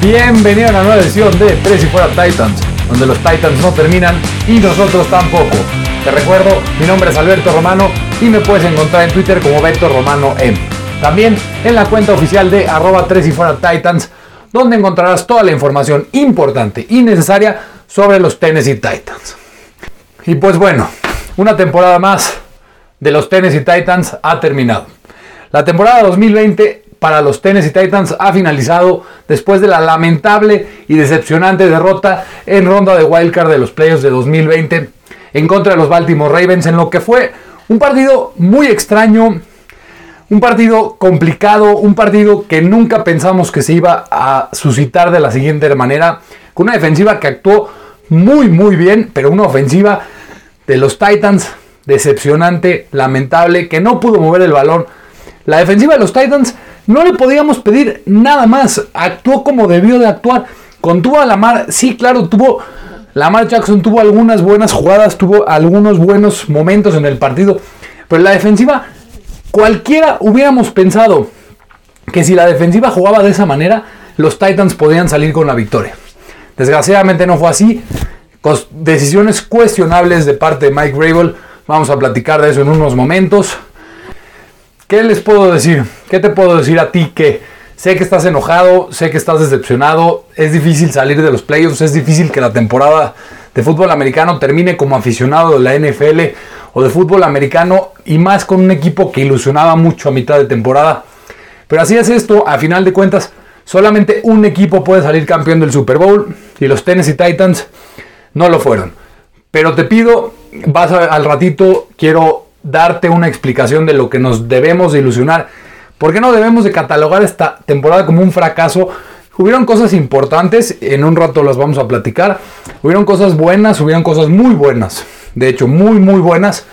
Bienvenido a la nueva edición de Tres y Fuera Titans, donde los Titans no terminan y nosotros tampoco. Te recuerdo, mi nombre es Alberto Romano y me puedes encontrar en Twitter como Beto Romano M. También en la cuenta oficial de arroba 3 y Fuera Titans, donde encontrarás toda la información importante y necesaria sobre los Tennessee Titans. Y pues bueno, una temporada más de los Tennessee Titans ha terminado. La temporada 2020 para los Tennessee Titans ha finalizado después de la lamentable y decepcionante derrota en ronda de wildcard de los playoffs de 2020 en contra de los Baltimore Ravens en lo que fue un partido muy extraño, un partido complicado, un partido que nunca pensamos que se iba a suscitar de la siguiente manera, con una defensiva que actuó muy muy bien, pero una ofensiva de los Titans decepcionante, lamentable, que no pudo mover el balón. La defensiva de los Titans no le podíamos pedir nada más. Actuó como debió de actuar. Contuvo a Lamar, sí, claro, tuvo. Lamar Jackson tuvo algunas buenas jugadas, tuvo algunos buenos momentos en el partido. Pero la defensiva, cualquiera hubiéramos pensado que si la defensiva jugaba de esa manera, los Titans podían salir con la victoria. Desgraciadamente no fue así. Decisiones cuestionables de parte de Mike Rabel. Vamos a platicar de eso en unos momentos. ¿Qué les puedo decir? ¿Qué te puedo decir a ti que sé que estás enojado, sé que estás decepcionado, es difícil salir de los playoffs, es difícil que la temporada de fútbol americano termine como aficionado de la NFL o de fútbol americano y más con un equipo que ilusionaba mucho a mitad de temporada. Pero así es esto, a final de cuentas, solamente un equipo puede salir campeón del Super Bowl y los Tennessee Titans no lo fueron. Pero te pido, vas al ratito, quiero darte una explicación de lo que nos debemos de ilusionar. ¿Por qué no debemos de catalogar esta temporada como un fracaso? Hubieron cosas importantes, en un rato las vamos a platicar. Hubieron cosas buenas, hubieron cosas muy buenas. De hecho, muy, muy buenas.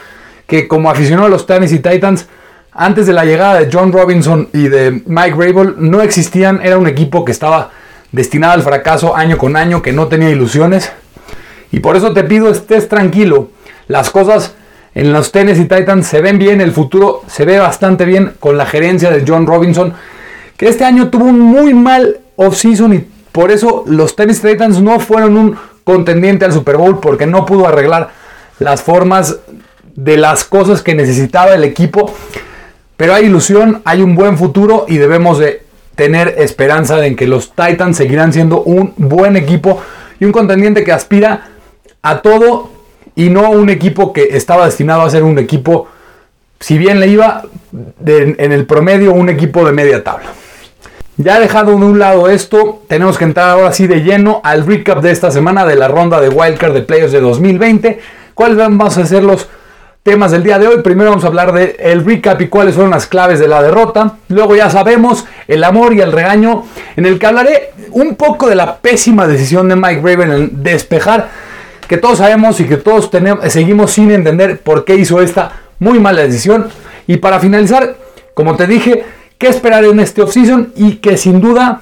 Que como aficionado a los Tennessee Titans, antes de la llegada de John Robinson y de Mike Rabel, no existían. Era un equipo que estaba destinado al fracaso año con año, que no tenía ilusiones. Y por eso te pido estés tranquilo. Las cosas en los Tennessee Titans se ven bien, el futuro se ve bastante bien con la gerencia de John Robinson, que este año tuvo un muy mal offseason y por eso los Tennessee Titans no fueron un contendiente al Super Bowl porque no pudo arreglar las formas de las cosas que necesitaba el equipo. Pero hay ilusión, hay un buen futuro y debemos de tener esperanza de que los Titans seguirán siendo un buen equipo y un contendiente que aspira a todo y no un equipo que estaba destinado a ser un equipo, si bien le iba en el promedio, un equipo de media tabla. Ya dejado de un lado esto, tenemos que entrar ahora sí de lleno al recap de esta semana de la ronda de Wildcard de Playoffs de 2020. ¿Cuáles vamos a ser los temas del día de hoy? Primero vamos a hablar del el recap y cuáles son las claves de la derrota. Luego ya sabemos el amor y el regaño, en el que hablaré un poco de la pésima decisión de Mike Raven en despejar que todos sabemos y que todos tenemos, seguimos sin entender por qué hizo esta muy mala decisión. Y para finalizar, como te dije, qué esperar en este offseason y que sin duda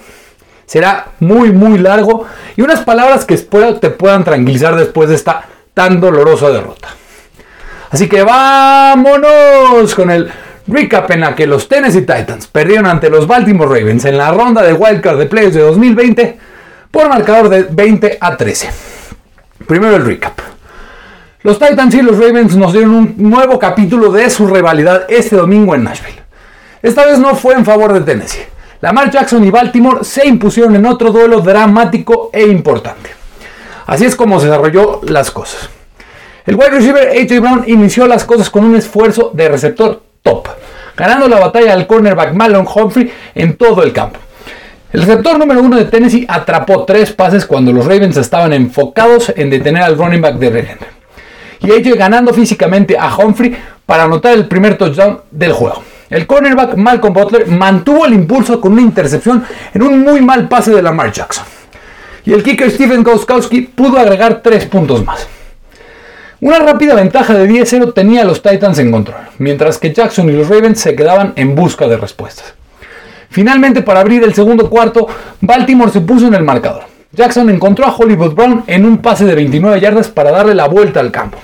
será muy, muy largo. Y unas palabras que espero te puedan tranquilizar después de esta tan dolorosa derrota. Así que vámonos con el recap en la que los Tennessee Titans perdieron ante los Baltimore Ravens en la ronda de Wildcard de Playoffs de 2020 por marcador de 20 a 13. Primero el recap. Los Titans y los Ravens nos dieron un nuevo capítulo de su rivalidad este domingo en Nashville. Esta vez no fue en favor de Tennessee. Lamar Jackson y Baltimore se impusieron en otro duelo dramático e importante. Así es como se desarrolló las cosas. El wide receiver AJ Brown inició las cosas con un esfuerzo de receptor top, ganando la batalla al cornerback Malone Humphrey en todo el campo. El receptor número uno de Tennessee atrapó tres pases cuando los Ravens estaban enfocados en detener al running back de Regent. Y ello ganando físicamente a Humphrey para anotar el primer touchdown del juego. El cornerback Malcolm Butler mantuvo el impulso con una intercepción en un muy mal pase de Lamar Jackson. Y el kicker Steven Gostkowski pudo agregar tres puntos más. Una rápida ventaja de 10-0 tenía a los Titans en control, mientras que Jackson y los Ravens se quedaban en busca de respuestas. Finalmente, para abrir el segundo cuarto, Baltimore se puso en el marcador. Jackson encontró a Hollywood Brown en un pase de 29 yardas para darle la vuelta al campo.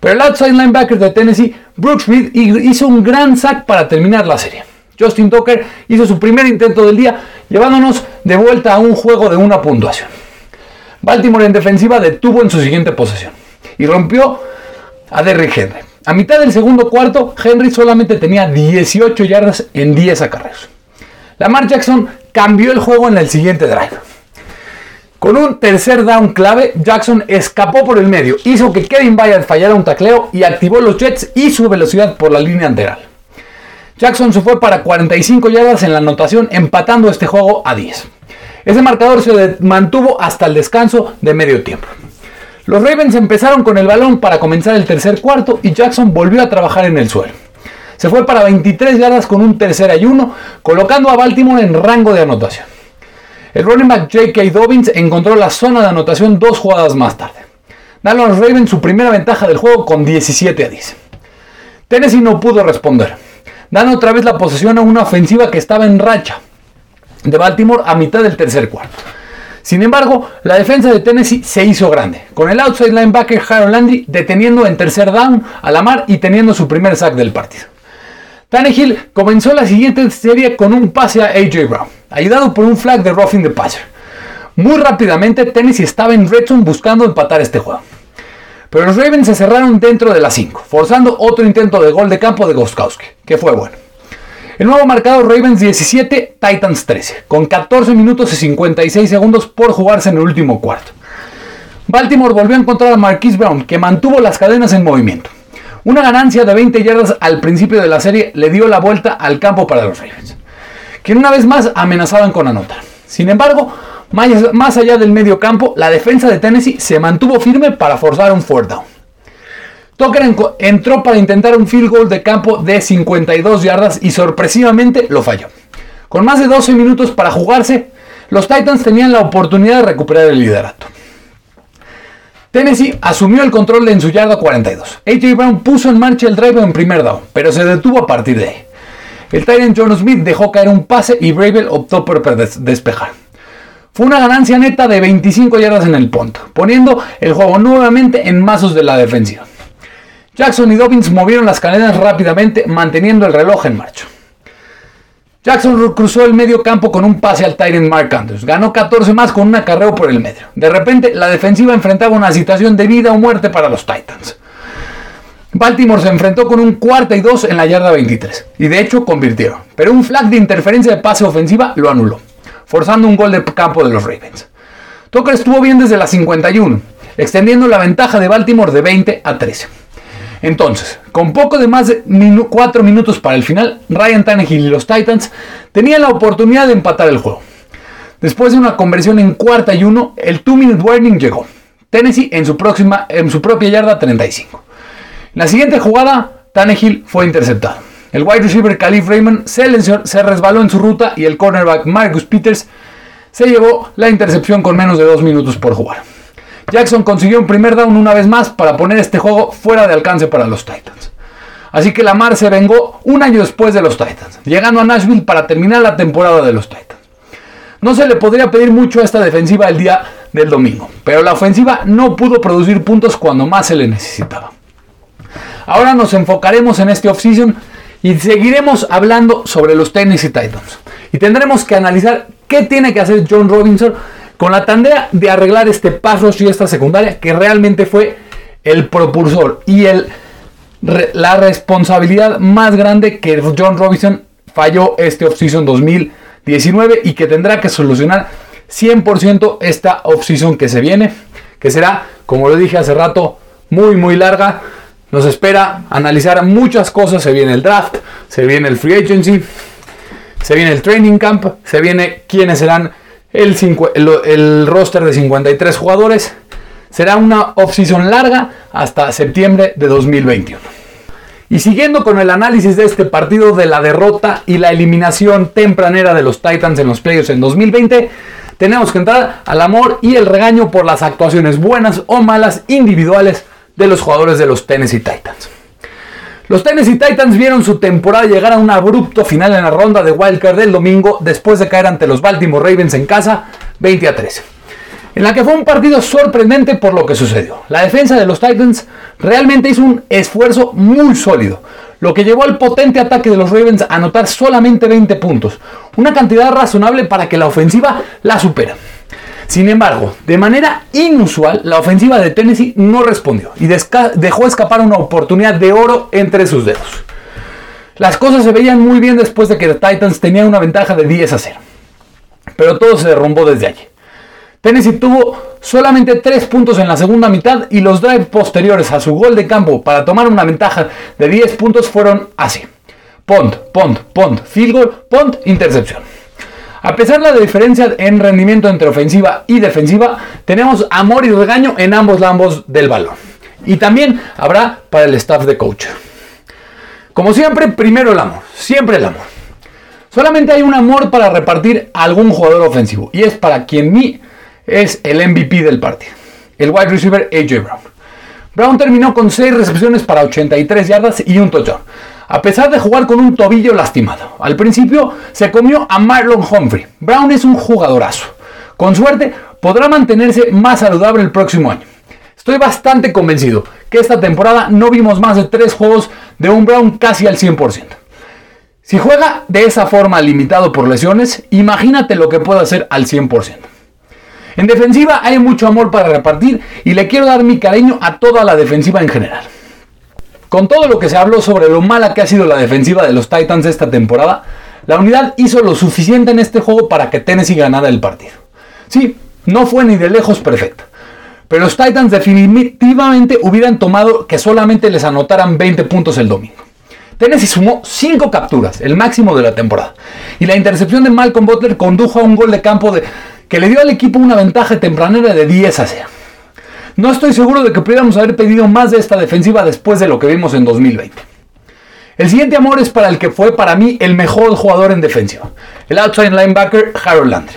Pero el outside linebacker de Tennessee, Brooks hizo un gran sack para terminar la serie. Justin Tucker hizo su primer intento del día, llevándonos de vuelta a un juego de una puntuación. Baltimore en defensiva detuvo en su siguiente posesión y rompió a Derrick Henry. A mitad del segundo cuarto, Henry solamente tenía 18 yardas en 10 acarreos. Lamar Jackson cambió el juego en el siguiente drive. Con un tercer down clave, Jackson escapó por el medio, hizo que Kevin Bayard fallara un tacleo y activó los Jets y su velocidad por la línea lateral. Jackson se fue para 45 yardas en la anotación, empatando este juego a 10. Ese marcador se mantuvo hasta el descanso de medio tiempo. Los Ravens empezaron con el balón para comenzar el tercer cuarto y Jackson volvió a trabajar en el suelo. Se fue para 23 yardas con un tercer ayuno, colocando a Baltimore en rango de anotación. El running back J.K. Dobbins encontró la zona de anotación dos jugadas más tarde, dando a los Ravens su primera ventaja del juego con 17 a 10. Tennessee no pudo responder, dando otra vez la posesión a una ofensiva que estaba en racha de Baltimore a mitad del tercer cuarto. Sin embargo, la defensa de Tennessee se hizo grande, con el outside linebacker Harold Landry deteniendo en tercer down a la mar y teniendo su primer sack del partido. Tannehill comenzó la siguiente serie con un pase a AJ Brown, ayudado por un flag de roughing the passer. Muy rápidamente Tennessee estaba en red buscando empatar este juego. Pero los Ravens se cerraron dentro de las 5, forzando otro intento de gol de campo de Gostkowski, que fue bueno. El nuevo marcado Ravens 17, Titans 13, con 14 minutos y 56 segundos por jugarse en el último cuarto. Baltimore volvió a encontrar a Marquise Brown, que mantuvo las cadenas en movimiento. Una ganancia de 20 yardas al principio de la serie le dio la vuelta al campo para los Ravens, que una vez más amenazaban con anotar. Sin embargo, más allá del medio campo, la defensa de Tennessee se mantuvo firme para forzar un fourth down. Tucker entró para intentar un field goal de campo de 52 yardas y sorpresivamente lo falló. Con más de 12 minutos para jugarse, los Titans tenían la oportunidad de recuperar el liderato. Tennessee asumió el control en su yarda 42. AJ Brown puso en marcha el drive en primer down, pero se detuvo a partir de ahí. El Tyrant John Smith dejó caer un pase y Bravel optó por despejar. Fue una ganancia neta de 25 yardas en el punto, poniendo el juego nuevamente en mazos de la defensiva. Jackson y Dobbins movieron las cadenas rápidamente, manteniendo el reloj en marcha. Jackson cruzó el medio campo con un pase al Tyrant Mark Andrews. Ganó 14 más con un acarreo por el medio. De repente, la defensiva enfrentaba una situación de vida o muerte para los Titans. Baltimore se enfrentó con un cuarta y dos en la yarda 23. Y de hecho convirtieron. Pero un flag de interferencia de pase ofensiva lo anuló, forzando un gol de campo de los Ravens. Tucker estuvo bien desde la 51, extendiendo la ventaja de Baltimore de 20 a 13. Entonces, con poco de más de 4 minutos para el final, Ryan Tannehill y los Titans tenían la oportunidad de empatar el juego. Después de una conversión en cuarta y uno, el 2-minute warning llegó. Tennessee en su, próxima, en su propia yarda 35. En la siguiente jugada, Tannehill fue interceptado. El wide receiver Khalif Raymond se, se resbaló en su ruta y el cornerback Marcus Peters se llevó la intercepción con menos de 2 minutos por jugar. Jackson consiguió un primer down una vez más para poner este juego fuera de alcance para los Titans. Así que Lamar se vengó un año después de los Titans, llegando a Nashville para terminar la temporada de los Titans. No se le podría pedir mucho a esta defensiva el día del domingo, pero la ofensiva no pudo producir puntos cuando más se le necesitaba. Ahora nos enfocaremos en este offseason y seguiremos hablando sobre los Tennessee Titans. Y tendremos que analizar qué tiene que hacer John Robinson con la tarea de arreglar este paso y esta secundaria que realmente fue el propulsor y la responsabilidad más grande que John Robinson falló este offseason 2019 y que tendrá que solucionar 100% esta offseason que se viene, que será, como lo dije hace rato, muy muy larga. Nos espera analizar muchas cosas, se viene el draft, se viene el free agency, se viene el training camp, se viene quiénes serán el, roster de 53 jugadores. Será una off-season larga hasta septiembre de 2021. Y siguiendo con el análisis de este partido de la derrota y la eliminación tempranera de los Titans en los playoffs en 2020, tenemos que entrar al amor y el regaño por las actuaciones buenas o malas individuales de los jugadores de los Tennessee Titans. Los Tennessee Titans vieron su temporada llegar a un abrupto final en la ronda de wildcard del domingo después de caer ante los Baltimore Ravens en casa 20 a 13. En la que fue un partido sorprendente por lo que sucedió. La defensa de los Titans realmente hizo un esfuerzo muy sólido, lo que llevó al potente ataque de los Ravens a anotar solamente 20 puntos, una cantidad razonable para que la ofensiva la supera. Sin embargo, de manera inusual, la ofensiva de Tennessee no respondió y dejó escapar una oportunidad de oro entre sus dedos. Las cosas se veían muy bien después de que los Titans tenían una ventaja de 10 a 0. Pero todo se derrumbó desde allí. Tennessee tuvo solamente 3 puntos en la segunda mitad y los drives posteriores a su gol de campo para tomar una ventaja de 10 puntos fueron así. Pont, pont, pont, field goal, pont, intercepción. A pesar de la diferencia en rendimiento entre ofensiva y defensiva, tenemos amor y regaño en ambos lambos del balón. Y también habrá para el staff de coach. Como siempre, primero el amor, siempre el amor. Solamente hay un amor para repartir a algún jugador ofensivo y es para quien mí es el MVP del partido, el wide receiver AJ Brown. Brown terminó con 6 recepciones para 83 yardas y un touchdown, a pesar de jugar con un tobillo lastimado. Al principio se comió a Marlon Humphrey. Brown es un jugadorazo. Con suerte podrá mantenerse más saludable el próximo año. Estoy bastante convencido que esta temporada no vimos más de 3 juegos de un Brown casi al 100%. Si juega de esa forma limitado por lesiones, imagínate lo que puede hacer al 100%. En defensiva hay mucho amor para repartir y le quiero dar mi cariño a toda la defensiva en general. Con todo lo que se habló sobre lo mala que ha sido la defensiva de los Titans esta temporada, la unidad hizo lo suficiente en este juego para que Tennessee ganara el partido. Sí, no fue ni de lejos perfecta, pero los Titans definitivamente hubieran tomado que solamente les anotaran 20 puntos el domingo. Tennessee sumó 5 capturas, el máximo de la temporada. Y la intercepción de Malcolm Butler condujo a un gol de campo que le dio al equipo una ventaja tempranera de 10 a 0. No estoy seguro de que pudiéramos haber pedido más de esta defensiva después de lo que vimos en 2020. El siguiente amor es para el que fue para mí el mejor jugador en defensiva, el outside linebacker Harold Landry.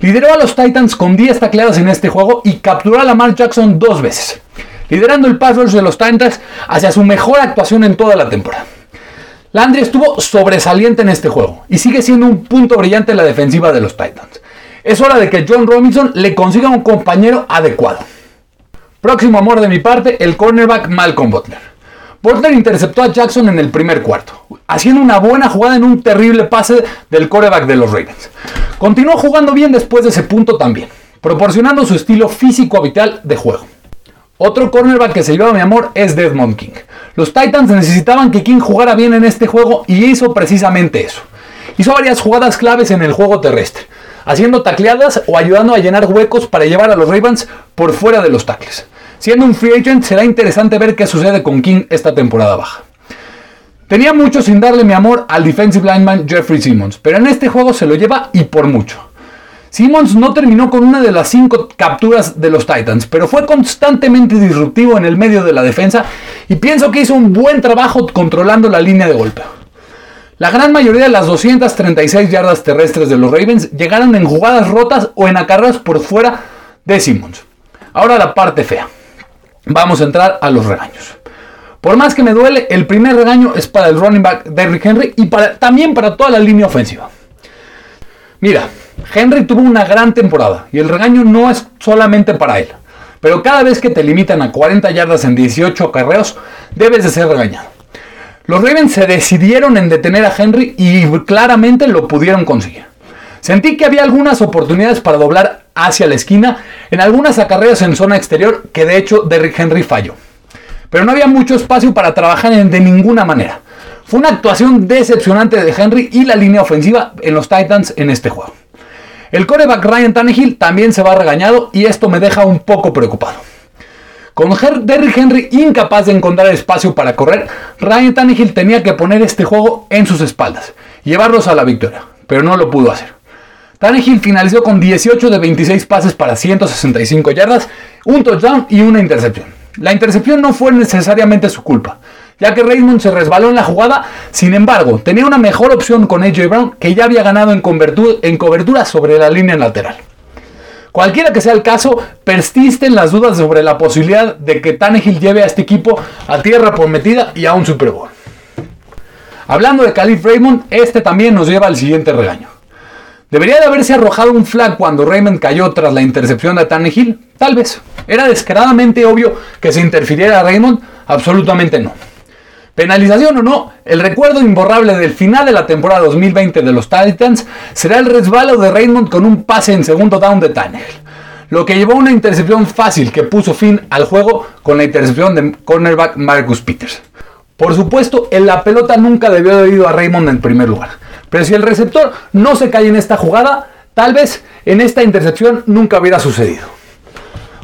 Lideró a los Titans con 10 tacleadas en este juego y capturó a Lamar Jackson dos veces, liderando el pass de los Titans hacia su mejor actuación en toda la temporada. Landry estuvo sobresaliente en este juego y sigue siendo un punto brillante en la defensiva de los Titans. Es hora de que John Robinson le consiga un compañero adecuado. Próximo amor de mi parte, el cornerback Malcolm Butler. Butler interceptó a Jackson en el primer cuarto, haciendo una buena jugada en un terrible pase del cornerback de los Ravens. Continuó jugando bien después de ese punto también, proporcionando su estilo físico habitual de juego. Otro cornerback que se llevaba mi amor es Desmond King. Los Titans necesitaban que King jugara bien en este juego y hizo precisamente eso. Hizo varias jugadas claves en el juego terrestre, haciendo tacleadas o ayudando a llenar huecos para llevar a los Ravens por fuera de los tackles. Siendo un free agent, será interesante ver qué sucede con King esta temporada baja. Tenía mucho sin darle mi amor al defensive lineman Jeffrey Simmons, pero en este juego se lo lleva y por mucho. Simmons no terminó con una de las cinco capturas de los Titans, pero fue constantemente disruptivo en el medio de la defensa y pienso que hizo un buen trabajo controlando la línea de golpeo. La gran mayoría de las 236 yardas terrestres de los Ravens llegaron en jugadas rotas o en acarreos por fuera de Simmons. Ahora la parte fea. Vamos a entrar a los regaños. Por más que me duele, el primer regaño es para el running back Derrick Henry y para, también para toda la línea ofensiva. Mira, Henry tuvo una gran temporada y el regaño no es solamente para él. Pero cada vez que te limitan a 40 yardas en 18 carreos, debes de ser regañado. Los Ravens se decidieron en detener a Henry y claramente lo pudieron conseguir. Sentí que había algunas oportunidades para doblar hacia la esquina en algunas acarreos en zona exterior que de hecho Derrick Henry falló. Pero no había mucho espacio para trabajar de ninguna manera. Fue una actuación decepcionante de Henry y la línea ofensiva en los Titans en este juego. El coreback Ryan Tannehill también se va regañado y esto me deja un poco preocupado. Con Derrick Henry incapaz de encontrar espacio para correr, Ryan Tannehill tenía que poner este juego en sus espaldas llevarlos a la victoria, pero no lo pudo hacer. Tannehill finalizó con 18 de 26 pases para 165 yardas, un touchdown y una intercepción. La intercepción no fue necesariamente su culpa, ya que Raymond se resbaló en la jugada, sin embargo, tenía una mejor opción con AJ Brown que ya había ganado en cobertura, sobre la línea lateral. Cualquiera que sea el caso, persisten las dudas sobre la posibilidad de que Tannehill lleve a este equipo a tierra prometida y a un Super Bowl. Hablando de Calif Raymond, este también nos lleva al siguiente regaño. ¿Debería de haberse arrojado un flag cuando Raymond cayó tras la intercepción de Tannehill? Tal vez. ¿Era descaradamente obvio que se interfiriera a Raymond? Absolutamente no. Penalización o no, el recuerdo imborrable del final de la temporada 2020 de los Titans será el resbalo de Raymond con un pase en segundo down de Tannehill, lo que llevó a una intercepción fácil que puso fin al juego con la intercepción de cornerback Marcus Peters. Por supuesto, en la pelota nunca debió haber ido a Raymond en primer lugar, pero si el receptor no se cae en esta jugada, tal vez en esta intercepción nunca hubiera sucedido.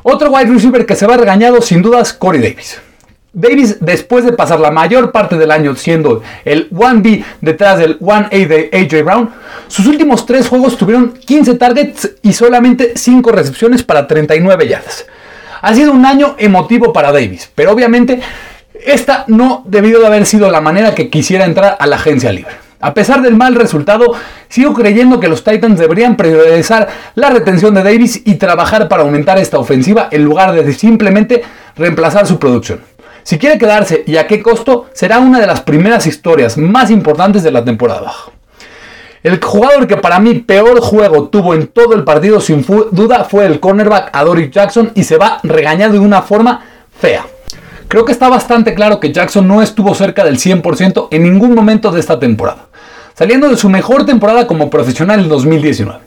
Otro wide receiver que se va regañado sin dudas, Corey Davis. Davis, después de pasar la mayor parte del año siendo el 1B detrás del 1A de AJ Brown, sus últimos tres juegos tuvieron 15 targets y solamente 5 recepciones para 39 yardas. Ha sido un año emotivo para Davis, pero obviamente esta no debió de haber sido la manera que quisiera entrar a la agencia libre. A pesar del mal resultado, sigo creyendo que los Titans deberían priorizar la retención de Davis y trabajar para aumentar esta ofensiva en lugar de simplemente reemplazar su producción. Si quiere quedarse y a qué costo, será una de las primeras historias más importantes de la temporada El jugador que para mí peor juego tuvo en todo el partido sin duda fue el cornerback Adoric Jackson y se va regañado de una forma fea. Creo que está bastante claro que Jackson no estuvo cerca del 100% en ningún momento de esta temporada, saliendo de su mejor temporada como profesional en 2019.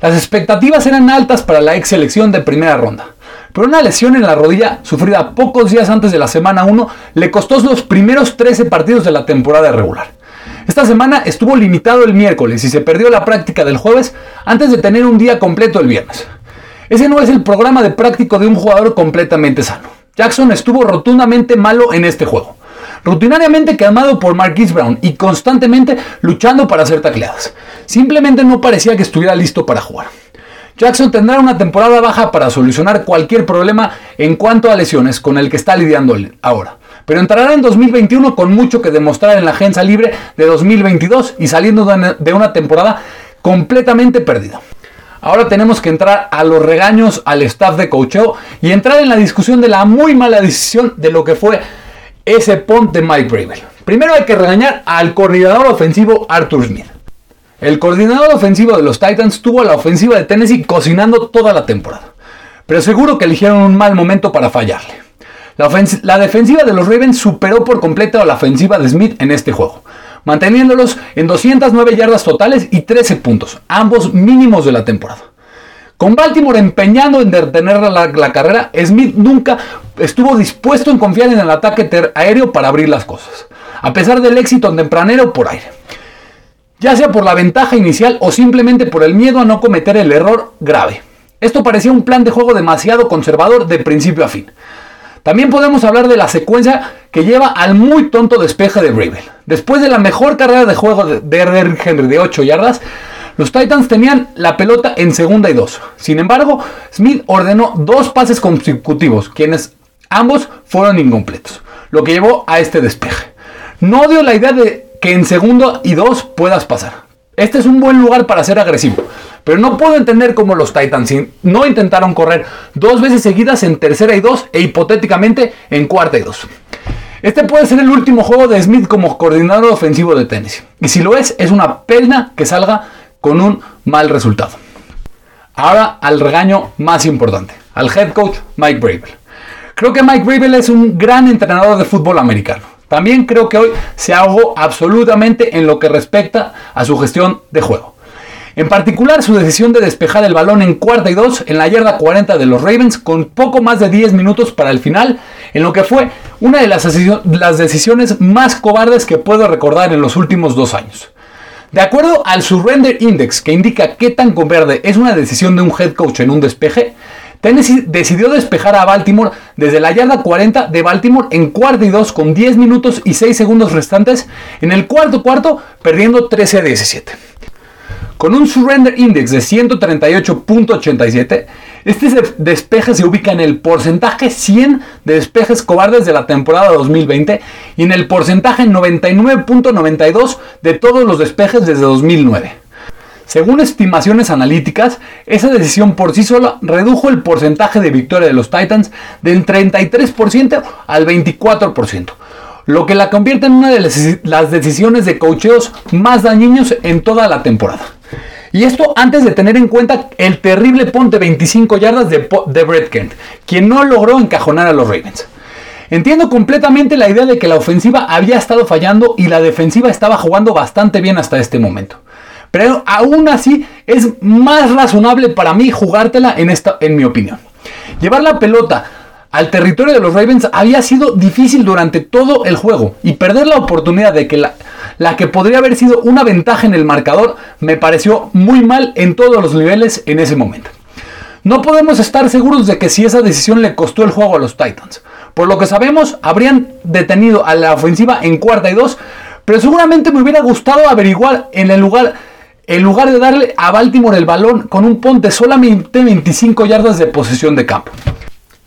Las expectativas eran altas para la ex selección de primera ronda, pero una lesión en la rodilla sufrida pocos días antes de la semana 1 le costó los primeros 13 partidos de la temporada regular. Esta semana estuvo limitado el miércoles y se perdió la práctica del jueves antes de tener un día completo el viernes. Ese no es el programa de práctico de un jugador completamente sano. Jackson estuvo rotundamente malo en este juego. Rutinariamente quemado por Marquise Brown y constantemente luchando para hacer tacleadas. Simplemente no parecía que estuviera listo para jugar. Jackson tendrá una temporada baja para solucionar cualquier problema en cuanto a lesiones con el que está lidiando ahora. Pero entrará en 2021 con mucho que demostrar en la agencia libre de 2022 y saliendo de una temporada completamente perdida. Ahora tenemos que entrar a los regaños al staff de coacheo y entrar en la discusión de la muy mala decisión de lo que fue ese punt de Mike Bravel. Primero hay que regañar al coordinador ofensivo Arthur Smith. El coordinador ofensivo de los Titans tuvo la ofensiva de Tennessee cocinando toda la temporada, pero seguro que eligieron un mal momento para fallarle. La, defensiva de los Ravens superó por completo a la ofensiva de Smith en este juego, manteniéndolos en 209 yardas totales y 13 puntos, ambos mínimos de la temporada. Con Baltimore empeñando en detener la, carrera, Smith nunca estuvo dispuesto en confiar en el ataque aéreo para abrir las cosas, a pesar del éxito tempranero por aire ya sea por la ventaja inicial o simplemente por el miedo a no cometer el error grave. Esto parecía un plan de juego demasiado conservador de principio a fin. También podemos hablar de la secuencia que lleva al muy tonto despeje de Bravel. Después de la mejor carrera de juego de Derrick Henry de 8 yardas, los Titans tenían la pelota en segunda y dos. Sin embargo, Smith ordenó dos pases consecutivos, quienes ambos fueron incompletos, lo que llevó a este despeje. No dio la idea de que en segundo y dos puedas pasar. Este es un buen lugar para ser agresivo. Pero no puedo entender cómo los Titans no intentaron correr dos veces seguidas en tercera y dos e hipotéticamente en cuarta y dos. Este puede ser el último juego de Smith como coordinador ofensivo de tenis. Y si lo es, es una pena que salga con un mal resultado. Ahora al regaño más importante, al head coach Mike Bravel. Creo que Mike Bravel es un gran entrenador de fútbol americano. También creo que hoy se ahogó absolutamente en lo que respecta a su gestión de juego. En particular, su decisión de despejar el balón en cuarta y dos en la yarda 40 de los Ravens con poco más de 10 minutos para el final, en lo que fue una de las, decisiones más cobardes que puedo recordar en los últimos dos años. De acuerdo al Surrender Index, que indica qué tan verde es una decisión de un head coach en un despeje, Tennessee decidió despejar a Baltimore desde la yarda 40 de Baltimore en cuarto y 2 con 10 minutos y 6 segundos restantes en el cuarto cuarto, perdiendo 13 a 17. Con un surrender index de 138.87, este despeje se ubica en el porcentaje 100 de despejes cobardes de la temporada 2020 y en el porcentaje 99.92 de todos los despejes desde 2009. Según estimaciones analíticas, esa decisión por sí sola redujo el porcentaje de victoria de los Titans del 33% al 24%, lo que la convierte en una de las decisiones de cocheos más dañinos en toda la temporada. Y esto antes de tener en cuenta el terrible ponte 25 yardas de, de Brett Kent, quien no logró encajonar a los Ravens. Entiendo completamente la idea de que la ofensiva había estado fallando y la defensiva estaba jugando bastante bien hasta este momento. Pero aún así es más razonable para mí jugártela en esta, en mi opinión. Llevar la pelota al territorio de los Ravens había sido difícil durante todo el juego y perder la oportunidad de que la, la que podría haber sido una ventaja en el marcador me pareció muy mal en todos los niveles en ese momento. No podemos estar seguros de que si esa decisión le costó el juego a los Titans. Por lo que sabemos, habrían detenido a la ofensiva en cuarta y dos, pero seguramente me hubiera gustado averiguar en el lugar, en lugar de darle a Baltimore el balón con un ponte solamente 25 yardas de posesión de campo.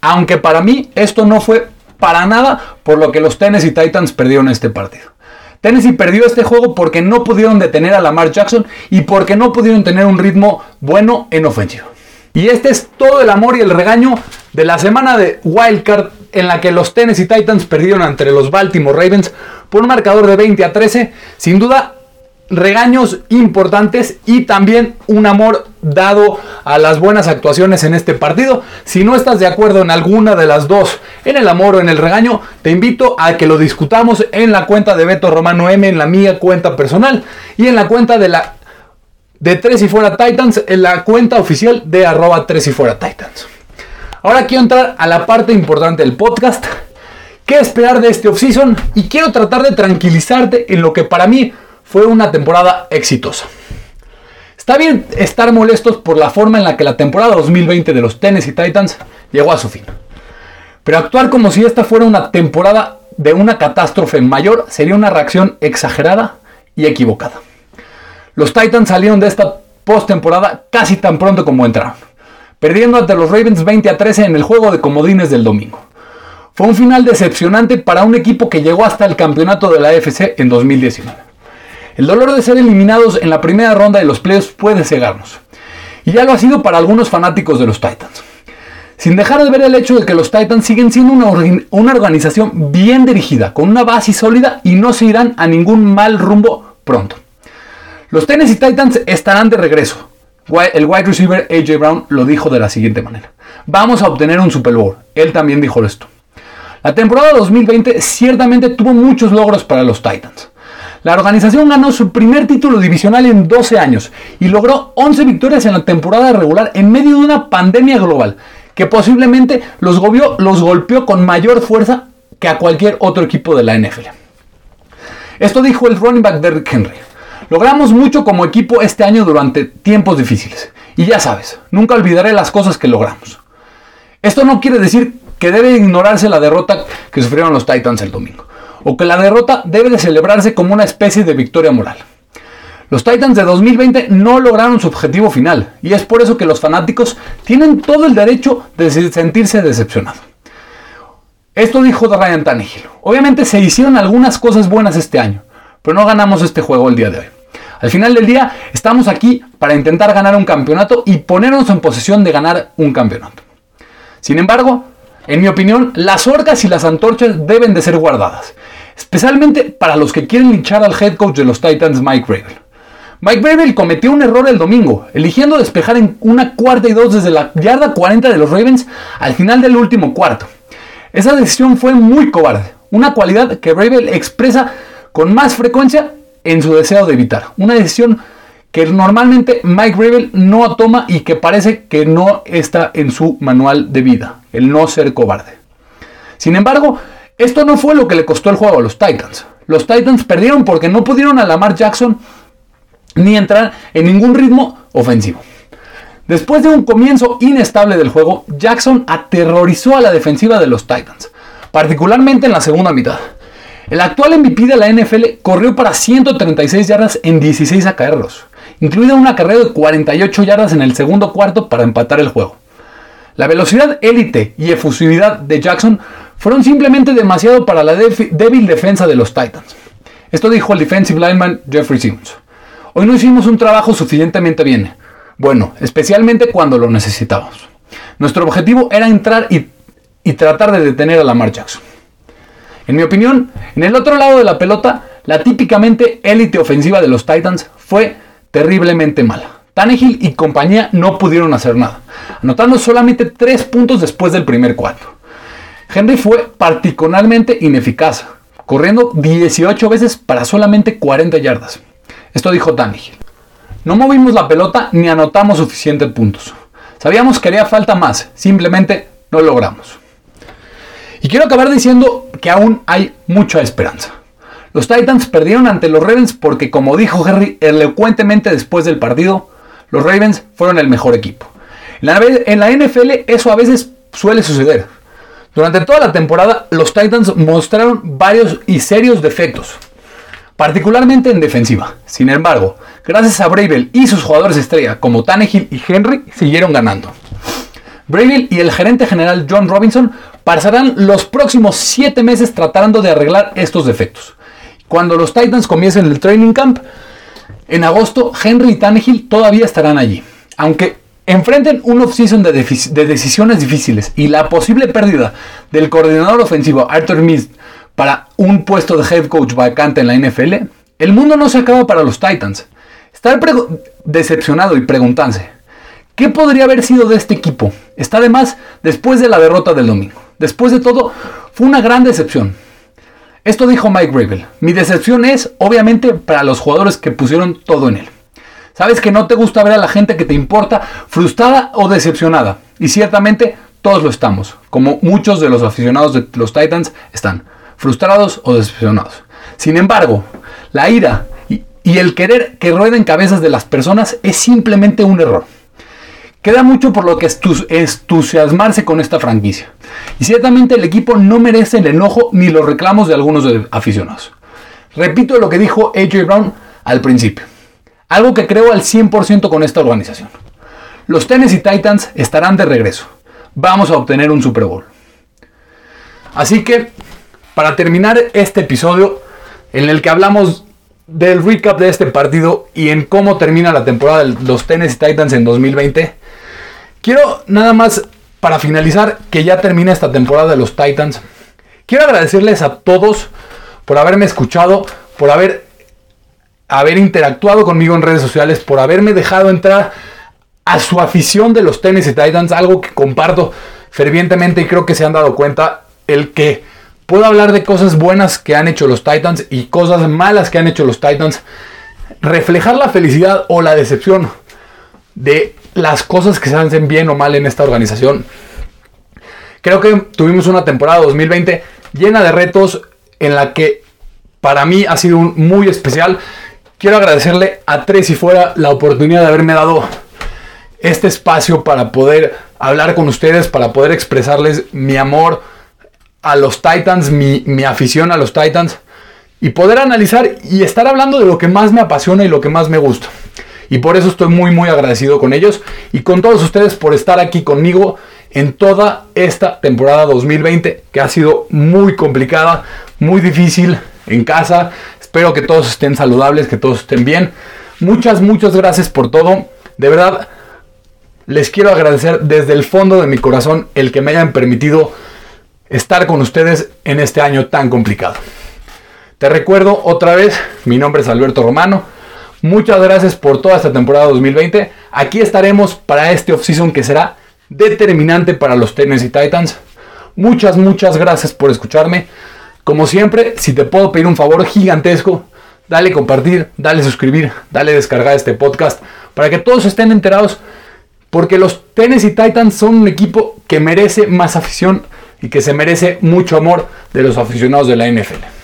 Aunque para mí esto no fue para nada por lo que los Tennessee Titans perdieron este partido. Tennessee perdió este juego porque no pudieron detener a Lamar Jackson y porque no pudieron tener un ritmo bueno en ofensivo. Y este es todo el amor y el regaño de la semana de Wildcard en la que los Tennessee Titans perdieron ante los Baltimore Ravens por un marcador de 20 a 13. Sin duda, regaños importantes y también un amor dado a las buenas actuaciones en este partido. Si no estás de acuerdo en alguna de las dos, en el amor o en el regaño, te invito a que lo discutamos en la cuenta de Beto Romano M, en la mía cuenta personal y en la cuenta de la de Tres y Fuera Titans, en la cuenta oficial de arroba Tres y Fuera Titans. Ahora quiero entrar a la parte importante del podcast. ¿Qué esperar de este offseason? Y quiero tratar de tranquilizarte en lo que para mí fue una temporada exitosa. Está bien estar molestos por la forma en la que la temporada 2020 de los Tennessee Titans llegó a su fin. Pero actuar como si esta fuera una temporada de una catástrofe mayor sería una reacción exagerada y equivocada. Los Titans salieron de esta postemporada casi tan pronto como entraron, perdiendo ante los Ravens 20 a 13 en el juego de comodines del domingo. Fue un final decepcionante para un equipo que llegó hasta el campeonato de la AFC en 2019. El dolor de ser eliminados en la primera ronda de los playoffs puede cegarnos. Y ya lo ha sido para algunos fanáticos de los Titans. Sin dejar de ver el hecho de que los Titans siguen siendo una, organización bien dirigida, con una base sólida y no se irán a ningún mal rumbo pronto. Los Tennessee Titans estarán de regreso. El wide receiver AJ Brown lo dijo de la siguiente manera. Vamos a obtener un Super Bowl. Él también dijo esto. La temporada 2020 ciertamente tuvo muchos logros para los Titans. La organización ganó su primer título divisional en 12 años y logró 11 victorias en la temporada regular en medio de una pandemia global que posiblemente los, los golpeó con mayor fuerza que a cualquier otro equipo de la NFL. Esto dijo el running back Derrick Henry. Logramos mucho como equipo este año durante tiempos difíciles. Y ya sabes, nunca olvidaré las cosas que logramos. Esto no quiere decir que debe ignorarse la derrota que sufrieron los Titans el domingo o que la derrota debe de celebrarse como una especie de victoria moral. Los Titans de 2020 no lograron su objetivo final y es por eso que los fanáticos tienen todo el derecho de sentirse decepcionados. Esto dijo Ryan Tannehill. Obviamente se hicieron algunas cosas buenas este año, pero no ganamos este juego el día de hoy. Al final del día estamos aquí para intentar ganar un campeonato y ponernos en posesión de ganar un campeonato. Sin embargo, en mi opinión, las orcas y las antorchas deben de ser guardadas especialmente para los que quieren linchar al head coach de los Titans, Mike Vrabel. Mike Vrabel cometió un error el domingo, eligiendo despejar en una cuarta y dos desde la yarda 40 de los Ravens al final del último cuarto. Esa decisión fue muy cobarde, una cualidad que Vrabel expresa con más frecuencia en su deseo de evitar. Una decisión que normalmente Mike Vrabel no toma y que parece que no está en su manual de vida, el no ser cobarde. Sin embargo, esto no fue lo que le costó el juego a los Titans. Los Titans perdieron porque no pudieron a Lamar Jackson ni entrar en ningún ritmo ofensivo. Después de un comienzo inestable del juego, Jackson aterrorizó a la defensiva de los Titans, particularmente en la segunda mitad. El actual MVP de la NFL corrió para 136 yardas en 16 acarreos, incluida una carrera de 48 yardas en el segundo cuarto para empatar el juego. La velocidad élite y efusividad de Jackson fueron simplemente demasiado para la débil defensa de los Titans. Esto dijo el defensive lineman Jeffrey Simmons. Hoy no hicimos un trabajo suficientemente bien. Bueno, especialmente cuando lo necesitábamos. Nuestro objetivo era entrar y, y tratar de detener a Lamar Jackson. En mi opinión, en el otro lado de la pelota, la típicamente élite ofensiva de los Titans fue terriblemente mala. Tannehill y compañía no pudieron hacer nada, anotando solamente 3 puntos después del primer cuarto. Henry fue particularmente ineficaz, corriendo 18 veces para solamente 40 yardas. Esto dijo Tannehill. No movimos la pelota ni anotamos suficientes puntos. Sabíamos que haría falta más, simplemente no lo logramos. Y quiero acabar diciendo que aún hay mucha esperanza. Los Titans perdieron ante los Ravens porque, como dijo Henry elocuentemente después del partido, los Ravens fueron el mejor equipo. En la, NFL eso a veces suele suceder. Durante toda la temporada, los Titans mostraron varios y serios defectos, particularmente en defensiva. Sin embargo, gracias a Bravel y sus jugadores estrella como Tannehill y Henry, siguieron ganando. Bravel y el gerente general John Robinson pasarán los próximos 7 meses tratando de arreglar estos defectos. Cuando los Titans comiencen el training camp, en agosto, Henry y Tannehill todavía estarán allí. Aunque enfrenten un off-season de, decisiones difíciles y la posible pérdida del coordinador ofensivo Arthur Mist para un puesto de head coach vacante en la NFL, el mundo no se acaba para los Titans. Estar decepcionado y preguntarse, ¿qué podría haber sido de este equipo? Está de más después de la derrota del domingo. Después de todo, fue una gran decepción. Esto dijo Mike Gravel. Mi decepción es, obviamente, para los jugadores que pusieron todo en él. Sabes que no te gusta ver a la gente que te importa frustrada o decepcionada. Y ciertamente todos lo estamos, como muchos de los aficionados de los Titans están, frustrados o decepcionados. Sin embargo, la ira y, el querer que rueden cabezas de las personas es simplemente un error. Queda mucho por lo que entusiasmarse con esta franquicia. Y ciertamente el equipo no merece el enojo ni los reclamos de algunos aficionados. Repito lo que dijo AJ Brown al principio. Algo que creo al 100% con esta organización. Los Tennessee Titans estarán de regreso. Vamos a obtener un Super Bowl. Así que, para terminar este episodio en el que hablamos del recap de este partido y en cómo termina la temporada de los Tennessee Titans en 2020, quiero nada más para finalizar que ya termina esta temporada de los Titans. Quiero agradecerles a todos por haberme escuchado, por haber haber interactuado conmigo en redes sociales, por haberme dejado entrar a su afición de los Tennessee Titans, algo que comparto fervientemente y creo que se han dado cuenta, el que puedo hablar de cosas buenas que han hecho los Titans y cosas malas que han hecho los Titans, reflejar la felicidad o la decepción de las cosas que se hacen bien o mal en esta organización. Creo que tuvimos una temporada 2020 llena de retos en la que para mí ha sido muy especial quiero agradecerle a Tres y Fuera la oportunidad de haberme dado este espacio para poder hablar con ustedes, para poder expresarles mi amor a los Titans, mi, mi, afición a los Titans y poder analizar y estar hablando de lo que más me apasiona y lo que más me gusta. Y por eso estoy muy muy agradecido con ellos y con todos ustedes por estar aquí conmigo en toda esta temporada 2020 que ha sido muy complicada, muy difícil en casa, Espero que todos estén saludables, que todos estén bien. Muchas, muchas gracias por todo. De verdad, les quiero agradecer desde el fondo de mi corazón el que me hayan permitido estar con ustedes en este año tan complicado. Te recuerdo otra vez, mi nombre es Alberto Romano. Muchas gracias por toda esta temporada 2020. Aquí estaremos para este offseason que será determinante para los Tennessee Titans. Muchas, muchas gracias por escucharme. Como siempre, si te puedo pedir un favor gigantesco, dale compartir, dale suscribir, dale descargar este podcast para que todos estén enterados. Porque los Tennessee Titans son un equipo que merece más afición y que se merece mucho amor de los aficionados de la NFL.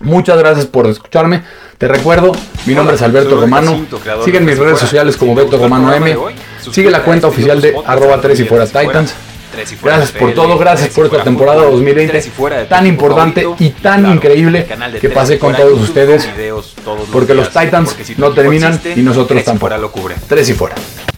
Muchas gracias por escucharme. Te recuerdo, mi nombre es Alberto Romano. Sigue en mis redes sociales como Beto Romano M. Sigue la cuenta oficial de arroba 3 y fuera Titans. Gracias por todo, gracias por esta temporada 2020 tan importante y tan increíble que pasé con todos ustedes. Porque los Titans no terminan y nosotros tampoco. Tres y fuera.